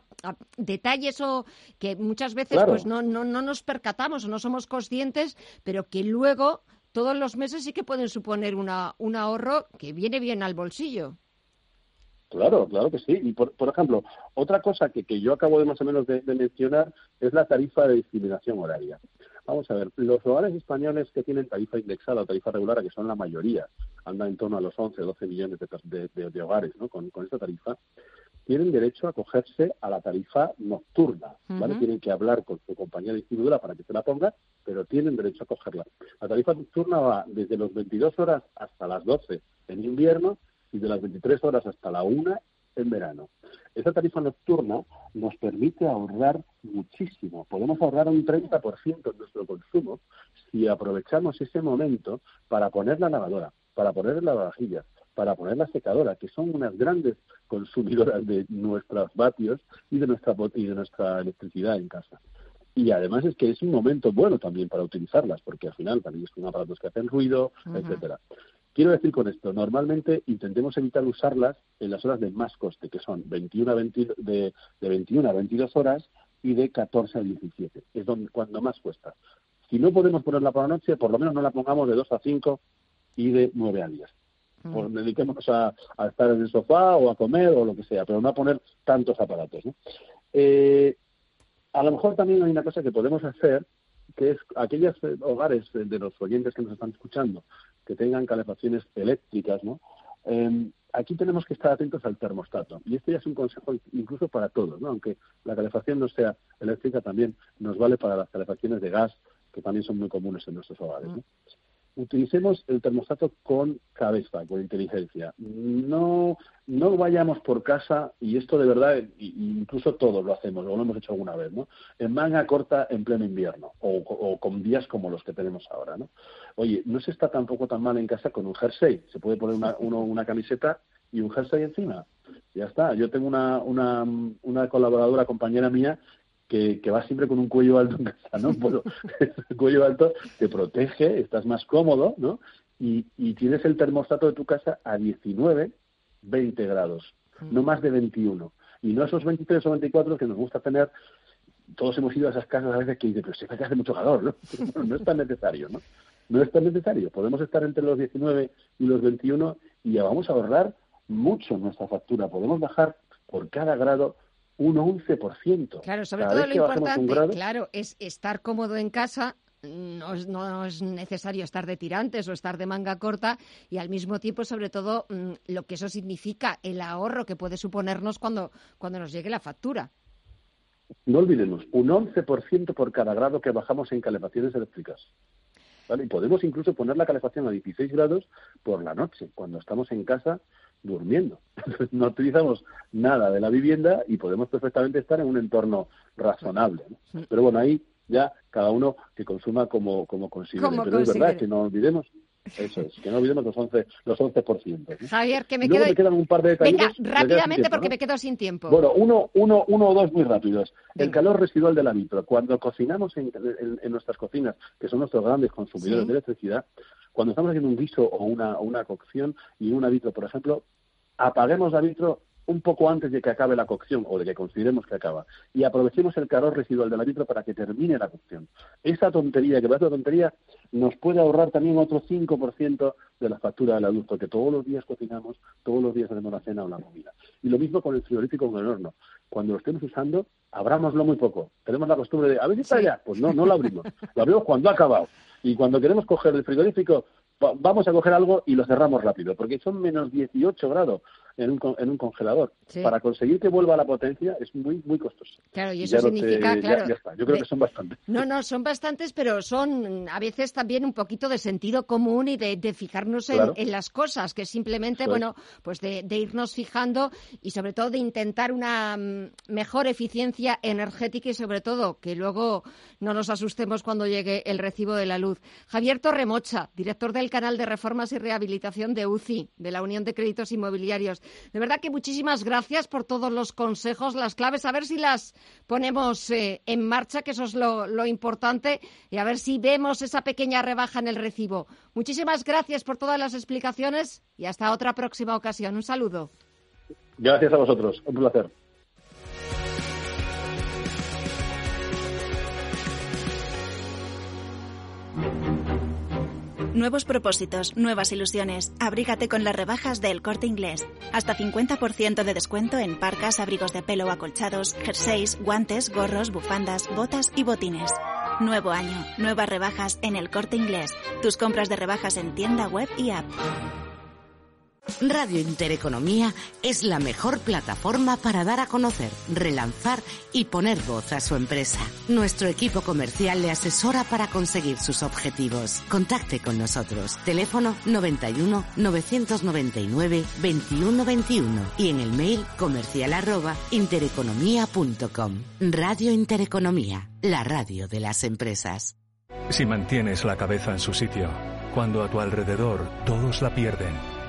detalles o que muchas veces pues no, no, no nos percatamos o no somos conscientes, pero que luego todos los meses sí que pueden suponer una, un ahorro que viene bien al bolsillo. Claro, claro que sí. Y por, por ejemplo, otra cosa que, que, yo acabo de más o menos de, mencionar es la tarifa de discriminación horaria. Vamos a ver, los hogares españoles que tienen tarifa indexada o tarifa regular, que son la mayoría, andan en torno a los 11 o 12 millones de, hogares ¿no? con, esta tarifa, tienen derecho a acogerse a la tarifa nocturna, ¿vale? Tienen que hablar con su compañía distribuidora para que se la ponga, pero tienen derecho a cogerla. La tarifa nocturna va desde los 22 horas hasta las 12 en invierno y de las 23 horas hasta la 1 en verano. Esa tarifa nocturna nos permite ahorrar muchísimo. Podemos ahorrar un 30% en nuestro consumo si aprovechamos ese momento para poner la lavadora, para poner la lavavajillas, para poner la secadora, que son unas grandes consumidoras de nuestros vatios y de nuestra, y de nuestra electricidad en casa. Y además es que es un momento bueno también para utilizarlas, porque al final también son aparatos que hacen ruido, etcétera. Quiero decir con esto, normalmente intentemos evitar usarlas en las horas de más coste, que son 21 a de, de 21 a 22 horas y de 14 a 17. Es donde, cuando más cuesta. Si no podemos ponerla por la noche, por lo menos no la pongamos de 2 a 5 y de 9 a 10. Mm. Pues dediquémonos a, estar en el sofá o a comer o lo que sea, pero no a poner tantos aparatos. Eh, a lo mejor también hay una cosa que podemos hacer, que es aquellos hogares de los oyentes que nos están escuchando que tengan calefacciones eléctricas, ¿no? Em, aquí tenemos que estar atentos al termostato. Y este ya es un consejo incluso para todos, ¿no? Aunque la calefacción no sea eléctrica, también nos vale para las calefacciones de gas, que también son muy comunes en nuestros hogares, utilicemos el termostato con cabeza, con inteligencia. No, no vayamos por casa, y esto de verdad, incluso todos lo hacemos, o lo hemos hecho alguna vez, ¿no? En manga corta en pleno invierno, o, con días como los que tenemos ahora, ¿no? Oye, no se está tampoco tan mal en casa con un jersey. Se puede poner una, uno, una camiseta y un jersey encima. Ya está. Yo tengo una, una, una colaboradora, compañera mía, que, que, va siempre con un cuello alto en casa, ¿no? Bueno, el cuello alto te protege, estás más cómodo, ¿no? Y, y tienes el termostato de tu casa a 19, 20 grados, no más de 21. Y no esos 23 o 24 que nos gusta tener. Todos hemos ido a esas casas a veces que dicen, pero se que hace mucho calor, ¿no? no es tan necesario, ¿no? No es tan necesario. Podemos estar entre los 19 y los 21 y ya vamos a ahorrar mucho nuestra factura. Podemos bajar por cada grado un 11%. Claro, sobre todo lo importante, claro, es estar cómodo en casa, no es, no es, necesario estar de tirantes o estar de manga corta y al mismo tiempo, sobre todo, mm, lo que eso significa, el ahorro que puede suponernos cuando, cuando nos llegue la factura. No olvidemos, un 11% por cada grado que bajamos en calefacciones eléctricas. ¿Vale? Y podemos incluso poner la calefacción a 16 grados por la noche, cuando estamos en casa durmiendo. no utilizamos nada de la vivienda y podemos perfectamente estar en un entorno razonable. Pero bueno, ahí ya cada uno que consuma como, como considere. Pero es verdad que no olvidemos eso es, que no olvidemos los 11%. Los 11% Javier, que me, quedo... me quedan un par de Venga, rápidamente porque me quedo sin tiempo. Bueno, uno, uno, uno o dos muy rápidos. El calor residual de la vitro. Cuando cocinamos en, en, nuestras cocinas, que son nuestros grandes consumidores de electricidad, cuando estamos haciendo un guiso o una, una cocción y una vitro, por ejemplo, apaguemos la vitro un poco antes de que acabe la cocción o de que consideremos que acaba y aprovechemos el calor residual de la vitro para que termine la cocción. Esa tontería, que parece una tontería, nos puede ahorrar también otro 5% de la factura del adulto, que todos los días cocinamos, todos los días hacemos la cena o la comida. Y lo mismo con el frigorífico con el horno. Cuando lo estemos usando, abrámoslo muy poco. Tenemos la costumbre de, a ver si está allá. Pues no, no lo abrimos. Lo abrimos cuando ha acabado. Y cuando queremos coger el frigorífico, vamos a coger algo y lo cerramos rápido, porque son menos 18 grados en un, en un congelador. Para conseguir que vuelva a la potencia es muy muy costoso. Claro, y eso significa, claro... Yo creo que son bastantes. No, no, son bastantes, pero son a veces también un poquito de sentido común y de, fijarnos en, las cosas, que simplemente, bueno, pues de, irnos fijando y sobre todo de intentar una mm, mejor eficiencia energética y sobre todo que luego no nos asustemos cuando llegue el recibo de la luz. Javier Torremocha, director del canal de reformas y rehabilitación de UCI, de la Unión de Créditos Inmobiliarios. De verdad que muchísimas gracias por todos los consejos, las claves, a ver si las ponemos eh, en marcha, que eso es lo, lo importante, y a ver si vemos esa pequeña rebaja en el recibo. Muchísimas gracias por todas las explicaciones y hasta otra próxima ocasión. Un saludo. Gracias a vosotros. Un placer. Nuevos propósitos, nuevas ilusiones. Abrígate con las rebajas del corte inglés. Hasta 50% de descuento en parcas, abrigos de pelo acolchados, jerseys, guantes, gorros, bufandas, botas y botines. Nuevo año, nuevas rebajas en el corte inglés. Tus compras de rebajas en tienda web y app. Radio Intereconomía es la mejor plataforma para dar a conocer, relanzar y poner voz a su empresa. Nuestro equipo comercial le asesora para conseguir sus objetivos. Contacte con nosotros. Teléfono 91 999 2121 y en el mail comercial arroba intereconomía.com. Radio Intereconomía, la radio de las empresas. Si mantienes la cabeza en su sitio, cuando a tu alrededor todos la pierden,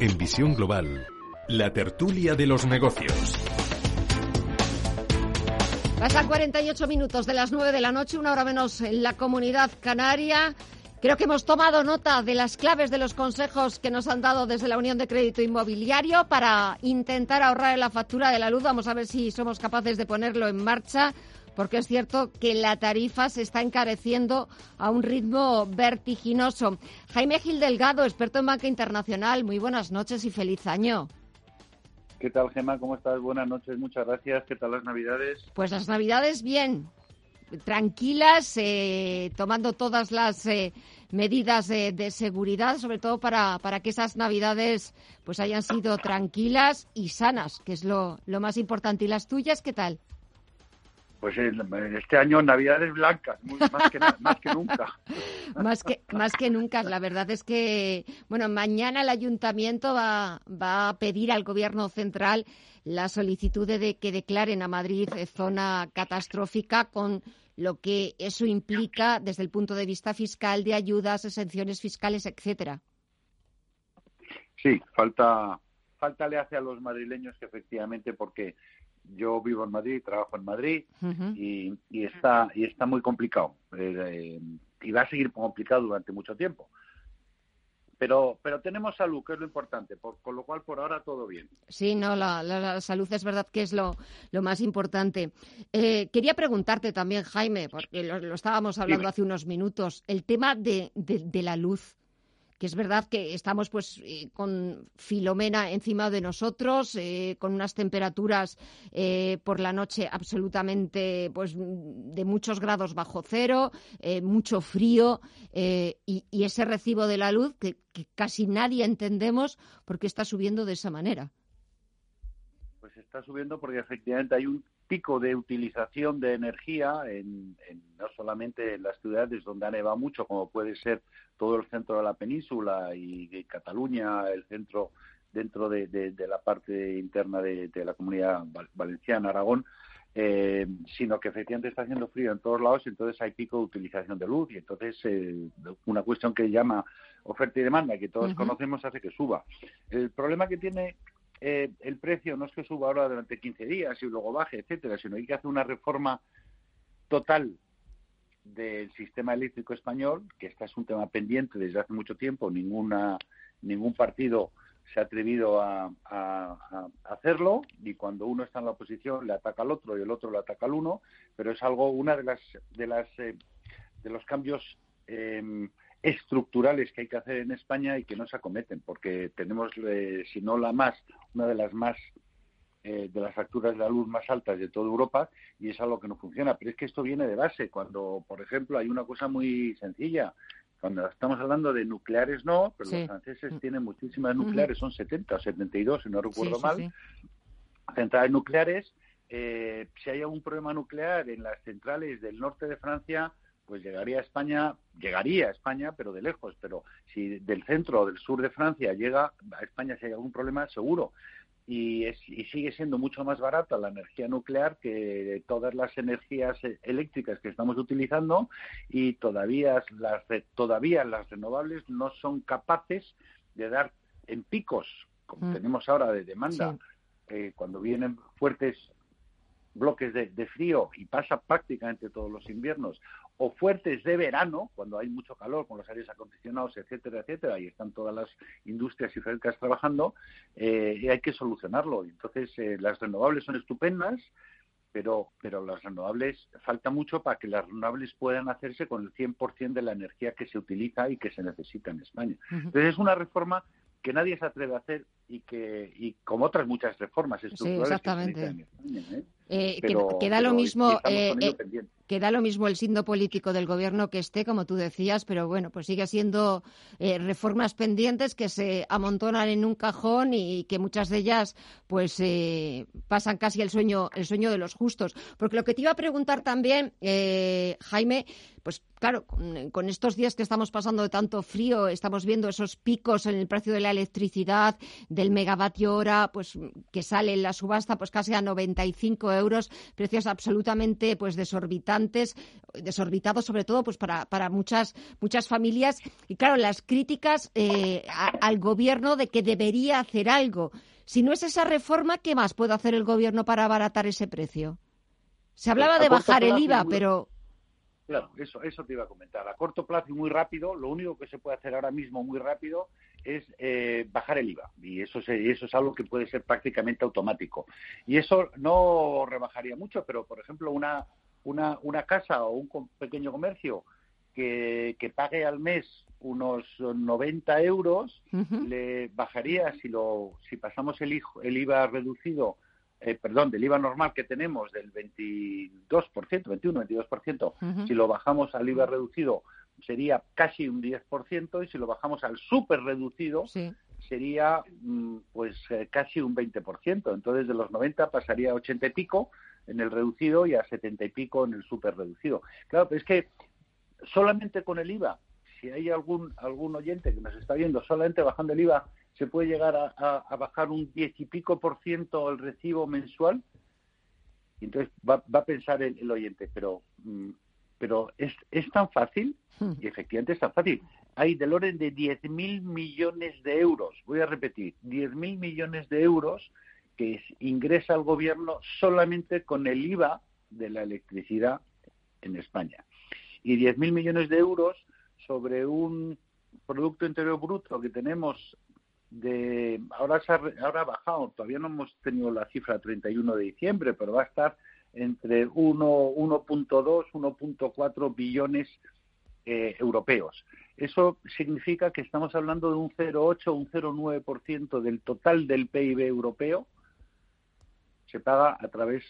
En Visión Global, la tertulia de los negocios. Pasan 48 minutos de las 9 de la noche, una hora menos en la comunidad canaria. Creo que hemos tomado nota de las claves de los consejos que nos han dado desde la Unión de Crédito Inmobiliario para intentar ahorrar en la factura de la luz. Vamos a ver si somos capaces de ponerlo en marcha, porque es cierto que la tarifa se está encareciendo a un ritmo vertiginoso. Jaime Gil Delgado, experto en banca internacional, muy buenas noches y feliz año. ¿Qué tal, Gemma? ¿Cómo estás? Buenas noches, muchas gracias. ¿Qué tal las Navidades? Pues las Navidades bien, tranquilas, eh, tomando todas las eh, medidas de seguridad, sobre todo para, para que esas Navidades pues hayan sido tranquilas y sanas, que es lo, lo más importante. ¿Y las tuyas qué tal? Pues este año Navidades blancas, más, que, más que nunca. más, que, más que nunca. La verdad es que, bueno, mañana el ayuntamiento va, va a pedir al gobierno central la solicitud de que declaren a Madrid zona catastrófica con lo que eso implica desde el punto de vista fiscal de ayudas, exenciones fiscales, etcétera. Sí, falta falta le hace a los madrileños que efectivamente porque yo vivo en Madrid, trabajo en Madrid y, está y está muy complicado eh, y va a seguir complicado durante mucho tiempo. Pero, pero tenemos salud, que es lo importante, por, con lo cual por ahora todo bien. Sí, no, la, salud es verdad que es lo, lo más importante. Eh, quería preguntarte también, Jaime, porque lo, estábamos hablando hace unos minutos, el tema de, de la luz que es verdad que estamos pues eh, con Filomena encima de nosotros, eh, con unas temperaturas eh, por la noche absolutamente pues de muchos grados bajo cero, mucho frío y, ese recibo de la luz que, que casi nadie entendemos por qué está subiendo de esa manera. Pues está subiendo porque efectivamente hay un pico de utilización de energía en, no solamente en las ciudades donde ha nevado mucho, como puede ser todo el centro de la península y, Cataluña, el centro dentro de, la parte interna de, la comunidad valenciana, Aragón, eh, sino que efectivamente está haciendo frío en todos lados y entonces hay pico de utilización de luz y entonces eh, una cuestión que llama oferta y demanda que todos conocemos hace que suba. El problema que tiene eh, el precio no es que suba ahora durante 15 días y luego baje, etcétera, sino hay que hacer una reforma total del sistema eléctrico español, que este es un tema pendiente desde hace mucho tiempo, ninguna ningún partido se ha atrevido a, hacerlo y cuando uno está en la oposición le ataca al otro y el otro le ataca al uno, pero es algo una de las de las eh, de los cambios eh, estructurales que hay que hacer en España y que no se acometen, porque tenemos, eh, si no la más, una de las más eh, de las facturas de la luz más altas de toda Europa y es algo que no funciona. Pero es que esto viene de base. Cuando, por ejemplo, hay una cosa muy sencilla. Cuando estamos hablando de nucleares, no, pero los franceses tienen muchísimas nucleares, son 70 o 72, si no recuerdo mal, centrales nucleares. Eh, si hay algún problema nuclear en las centrales del norte de Francia, pues llegaría a España, llegaría a España, pero de lejos. Pero si del centro o del sur de Francia llega a España si hay algún problema, seguro. Y, sigue siendo mucho más barata la energía nuclear que todas las energías eléctricas que estamos utilizando y todavía las, todavía las renovables no son capaces de dar en picos, como mm. tenemos ahora de demanda, eh, cuando vienen fuertes bloques de, frío y pasa prácticamente todos los inviernos, o fuertes de verano, cuando hay mucho calor con los aires acondicionados, etcétera, etcétera, y están todas las industrias y fábricas trabajando, eh, y hay que solucionarlo. Entonces, eh, las renovables son estupendas, pero, pero las renovables falta mucho para que las renovables puedan hacerse con el 100% de la energía que se utiliza y que se necesita en España. Entonces, es una reforma que nadie se atreve a hacer y que y como otras muchas reformas estructurales sí, exactamente. en España, ¿eh? Eh, queda lo mismo eh, eh, queda lo mismo el signo político del gobierno que esté, como tú decías, pero bueno, pues sigue siendo reformas pendientes que se amontonan en un cajón y que muchas de ellas pues pasan casi el sueño el sueño de los justos. Porque lo que te iba a preguntar también, Jaime, pues claro, con, estos días que estamos pasando de tanto frío, estamos viendo esos picos en el precio de la electricidad, del megavatio hora, pues que sale en la subasta pues casi a 95 euros, precios absolutamente pues desorbitantes desorbitados sobre todo pues para, para muchas, muchas familias. Y claro, las críticas eh, al gobierno de que debería hacer algo. Si no es esa reforma, ¿qué más puede hacer el gobierno para abaratar ese precio? Se hablaba de bajar el IVA, pero Claro, eso, eso te iba a comentar. A corto plazo y muy rápido, lo único que se puede hacer ahora mismo muy rápido es eh, bajar el IVA. Y eso, eso es algo que puede ser prácticamente automático. Y eso no rebajaría mucho, pero, por ejemplo, una, una, una casa o un pequeño comercio que, que pague al mes unos 90 euros, le bajaría, si, lo, si pasamos el, el IVA reducido eh, perdón, del IVA normal que tenemos del 22%, 21, 22%, si lo bajamos al IVA reducido sería casi un 10% y si lo bajamos al súper reducido sería mm, pues eh, casi un 20%. Entonces de los 90 pasaría a 80 y pico en el reducido y a 70 y pico en el súper reducido. Claro, pero es que solamente con el IVA, si hay algún, algún oyente que nos está viendo, solamente bajando el IVA se puede llegar a, bajar un diez y pico por ciento el recibo mensual. Y entonces va, a pensar el, oyente, pero, mm, pero ¿es, ¿es tan fácil? Hmm. Y efectivamente es tan fácil. Hay del orden de mil millones de euros, voy a repetir, mil millones de euros que ingresa al gobierno solamente con el IVA de la electricidad en España. Y mil millones de euros sobre un Producto Interior Bruto que tenemos de ahora se ha, ahora ha bajado, todavía no hemos tenido la cifra 31 de diciembre, pero va a estar entre 1.2, 1.4 billones eh, europeos. Eso significa que estamos hablando de un 0,8, un 0,9% del total del PIB europeo se paga a través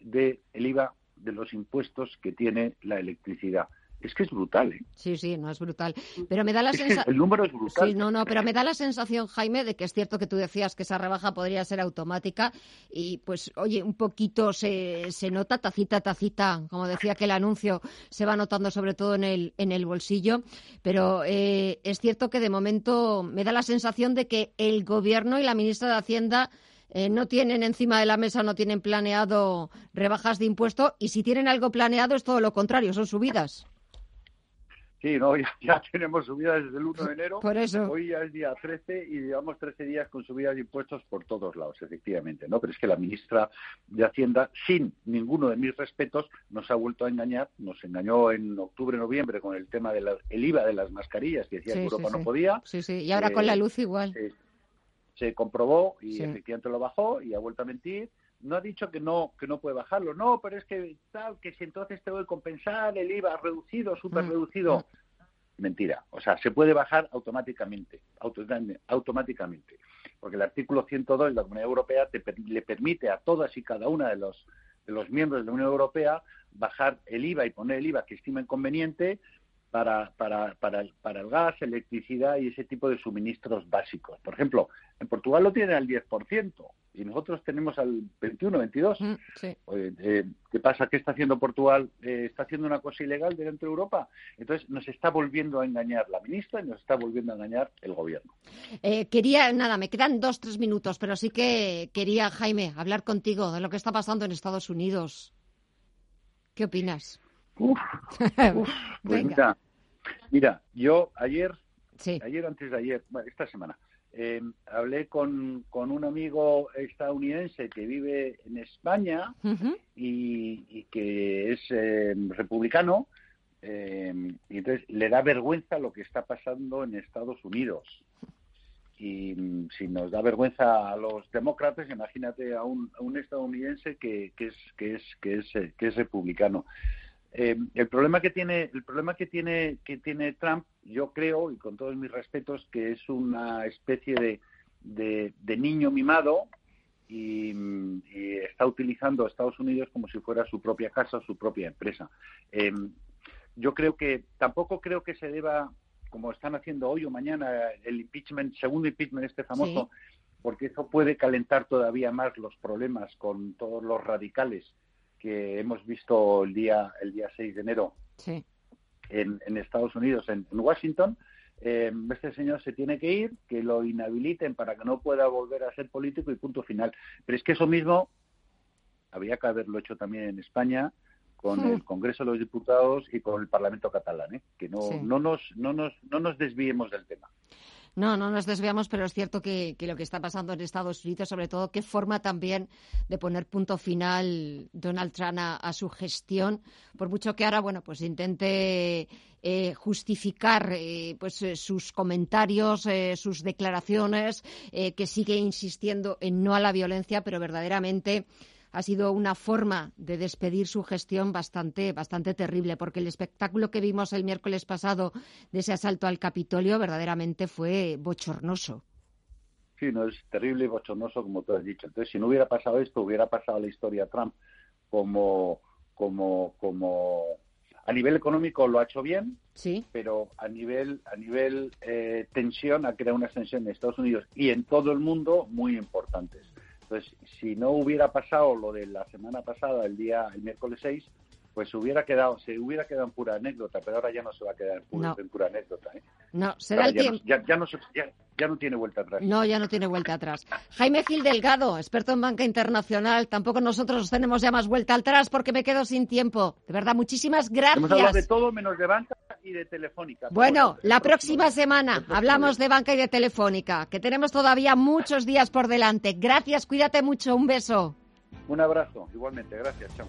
del IVA de los impuestos que tiene la electricidad es que es brutal. ¿eh? Sí, sí, no es brutal. Pero me da la sensación. El número es brutal. Sí, no, no, pero me da la sensación, Jaime, de que es cierto que tú decías que esa rebaja podría ser automática y, pues, oye, un poquito se, se nota tacita, tacita, como decía que el anuncio se va notando sobre todo en el, en el bolsillo. Pero eh, es cierto que de momento me da la sensación de que el Gobierno y la ministra de Hacienda. Eh, no tienen encima de la mesa, no tienen planeado rebajas de impuestos y si tienen algo planeado es todo lo contrario, son subidas. Sí, no, ya, tenemos subidas desde el 1 de enero. Por eso. Hoy ya es día 13 y llevamos 13 días con subidas de impuestos por todos lados, efectivamente, ¿no? Pero es que la ministra de Hacienda, sin ninguno de mis respetos, nos ha vuelto a engañar. Nos engañó en octubre, noviembre con el tema del IVA de las mascarillas, que decía que Europa no podía. Sí, sí, y ahora con la eh, luz igual. se comprobó y efectivamente lo bajó y ha vuelto a mentir no ha dicho que no que no puede bajarlo, no, pero es que tal, que si entonces te voy a compensar el IVA reducido, súper reducido. Mm. Mentira, o sea, se puede bajar automáticamente, automáticamente, porque el artículo 102 de la Comunidad Europea te, le permite a todas y cada una de los, de los miembros de la Unión Europea bajar el IVA y poner el IVA que estimen conveniente para, para, para, para el gas, electricidad y ese tipo de suministros básicos. Por ejemplo, en Portugal lo tienen al 10% y nosotros tenemos al 21, 22. Mm, eh, ¿Qué pasa? ¿Qué está haciendo Portugal? Eh, ¿Está haciendo una cosa ilegal dentro de Europa? Entonces nos está volviendo a engañar la ministra y nos está volviendo a engañar el gobierno. Eh, quería, nada, me quedan dos, tres minutos, pero sí que quería, Jaime, hablar contigo de lo que está pasando en Estados Unidos. ¿Qué opinas? Uf, pues mira, yo ayer, ayer antes de ayer, bueno, esta semana, eh, hablé con, con, un amigo estadounidense que vive en España y, que es eh, republicano, eh, y entonces le da vergüenza lo que está pasando en Estados Unidos. Y mm, si nos da vergüenza a los demócratas, imagínate a un, a un estadounidense que, que, es, que, es, que, es, que es republicano. Eh, el problema que tiene el problema que tiene que tiene Trump yo creo y con todos mis respetos que es una especie de, de, niño mimado y, está utilizando a Estados Unidos como si fuera su propia casa su propia empresa. Eh, yo creo que tampoco creo que se deba como están haciendo hoy o mañana el impeachment segundo impeachment este famoso porque eso puede calentar todavía más los problemas con todos los radicales que hemos visto el día el día 6 de enero en, en, Estados Unidos, en, Washington, eh, este señor se tiene que ir, que lo inhabiliten para que no pueda volver a ser político y punto final. Pero es que eso mismo había que haberlo hecho también en España con el Congreso de los Diputados y con el Parlamento catalán, ¿eh? que no, Sí. no, nos, no, nos, no nos desviemos del tema. No, no nos desviamos, pero es cierto que, lo que está pasando en Estados Unidos, sobre todo, qué forma también de poner punto final Donald Trump a, a su gestión, por mucho que ahora, bueno, pues intente eh, justificar eh, pues eh, sus comentarios, eh, sus declaraciones, eh, que sigue insistiendo en no a la violencia, pero verdaderamente ha sido una forma de despedir su gestión bastante, bastante terrible, porque el espectáculo que vimos el miércoles pasado de ese asalto al Capitolio verdaderamente fue bochornoso. Sí, no es terrible y bochornoso, como tú has dicho. Entonces, si no hubiera pasado esto, hubiera pasado la historia Trump como, como, como a nivel económico lo ha hecho bien, sí. pero a nivel, a nivel eh, tensión ha creado una tensión en Estados Unidos y en todo el mundo muy importantes. Entonces, si no hubiera pasado lo de la semana pasada, el día, el miércoles 6, pues se hubiera quedado, se hubiera quedado en pura anécdota, pero ahora ya no se va a quedar en pura, No. en pura anécdota. ¿eh? No, será Ahora el ya, no, tiempo. ya, ya no se- ya- ya no tiene vuelta atrás. No, ya no tiene vuelta atrás. Jaime Gil Delgado, experto en banca internacional. Tampoco nosotros tenemos ya más vuelta atrás porque me quedo sin tiempo. De verdad, muchísimas Hemos hablado de gracias. todo menos de banca y de telefónica. Bueno, la próxima semana hablamos de banca y de telefónica, que tenemos todavía muchos días por delante. Gracias, cuídate mucho, un beso. Un abrazo, igualmente, gracias, chao.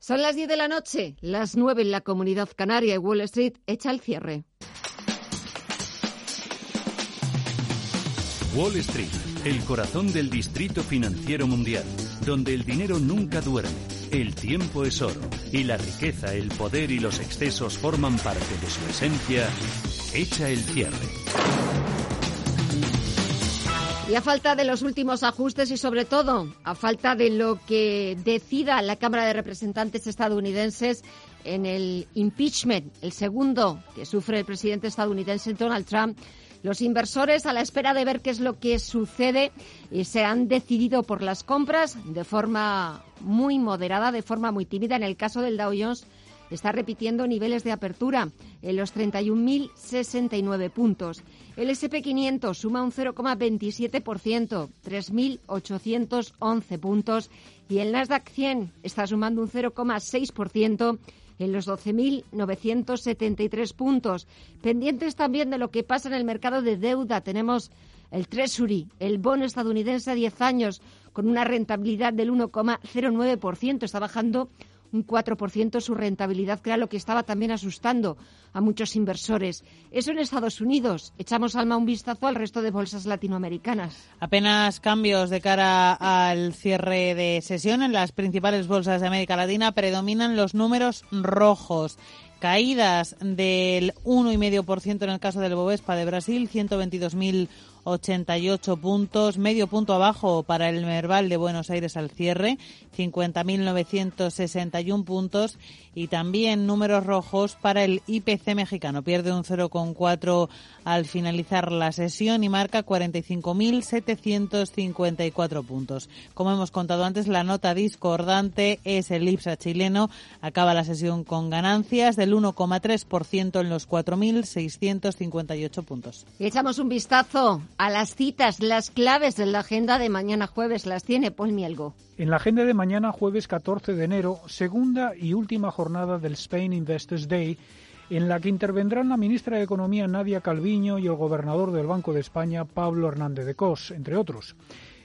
Son las 10 de la noche, las 9 en la comunidad canaria y Wall Street echa el cierre. Wall Street, el corazón del distrito financiero mundial, donde el dinero nunca duerme, el tiempo es oro y la riqueza, el poder y los excesos forman parte de su esencia, echa el cierre. Y a falta de los últimos ajustes y sobre todo a falta de lo que decida la Cámara de Representantes estadounidenses en el impeachment, el segundo que sufre el presidente estadounidense Donald Trump, los inversores a la espera de ver qué es lo que sucede y se han decidido por las compras de forma muy moderada, de forma muy tímida. En el caso del Dow Jones está repitiendo niveles de apertura en los 31.069 puntos. El SP500 suma un 0,27%, 3.811 puntos, y el Nasdaq 100 está sumando un 0,6% en los 12.973 puntos. Pendientes también de lo que pasa en el mercado de deuda. Tenemos el Treasury, el bono estadounidense a 10 años, con una rentabilidad del 1,09%. Está bajando un 4% su rentabilidad, que era lo que estaba también asustando a muchos inversores. Eso en Estados Unidos. Echamos alma un vistazo al resto de bolsas latinoamericanas. Apenas cambios de cara al cierre de sesión en las principales bolsas de América Latina predominan los números rojos. Caídas del 1,5% en el caso del Bovespa de Brasil, 122.088 puntos, medio punto abajo para el Merval de Buenos Aires al cierre, 50.961 puntos y también números rojos para el IPC mexicano, pierde un 0,4 al finalizar la sesión y marca 45.754 puntos. Como hemos contado antes, la nota discordante es el IPSA chileno, acaba la sesión con ganancias del 1,3% en los 4.658 puntos. Y echamos un vistazo a las citas, las claves de la agenda de mañana jueves. Las tiene Paul Mielgo. En la agenda de mañana, jueves 14 de enero, segunda y última jornada del Spain Investors Day, en la que intervendrán la ministra de Economía Nadia Calviño y el gobernador del Banco de España Pablo Hernández de Cos, entre otros.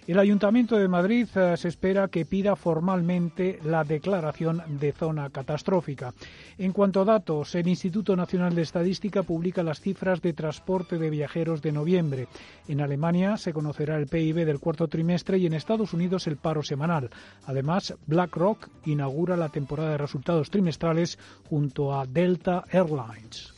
El Ayuntamiento de Madrid eh, se espera que pida formalmente la declaración de zona catastrófica. En cuanto a datos, el Instituto Nacional de Estadística publica las cifras de transporte de viajeros de noviembre. En Alemania se conocerá el PIB del cuarto trimestre y en Estados Unidos el paro semanal. Además, BlackRock inaugura la temporada de resultados trimestrales junto a Delta Airlines.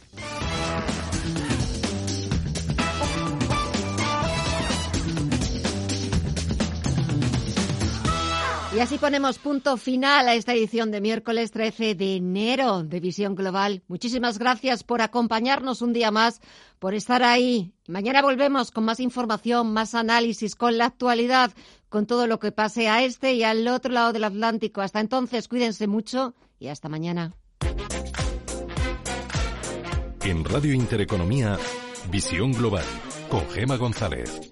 Y así ponemos punto final a esta edición de miércoles 13 de enero de Visión Global. Muchísimas gracias por acompañarnos un día más, por estar ahí. Mañana volvemos con más información, más análisis, con la actualidad, con todo lo que pase a este y al otro lado del Atlántico. Hasta entonces, cuídense mucho y hasta mañana. En Radio Intereconomía, Visión Global, con Gema González.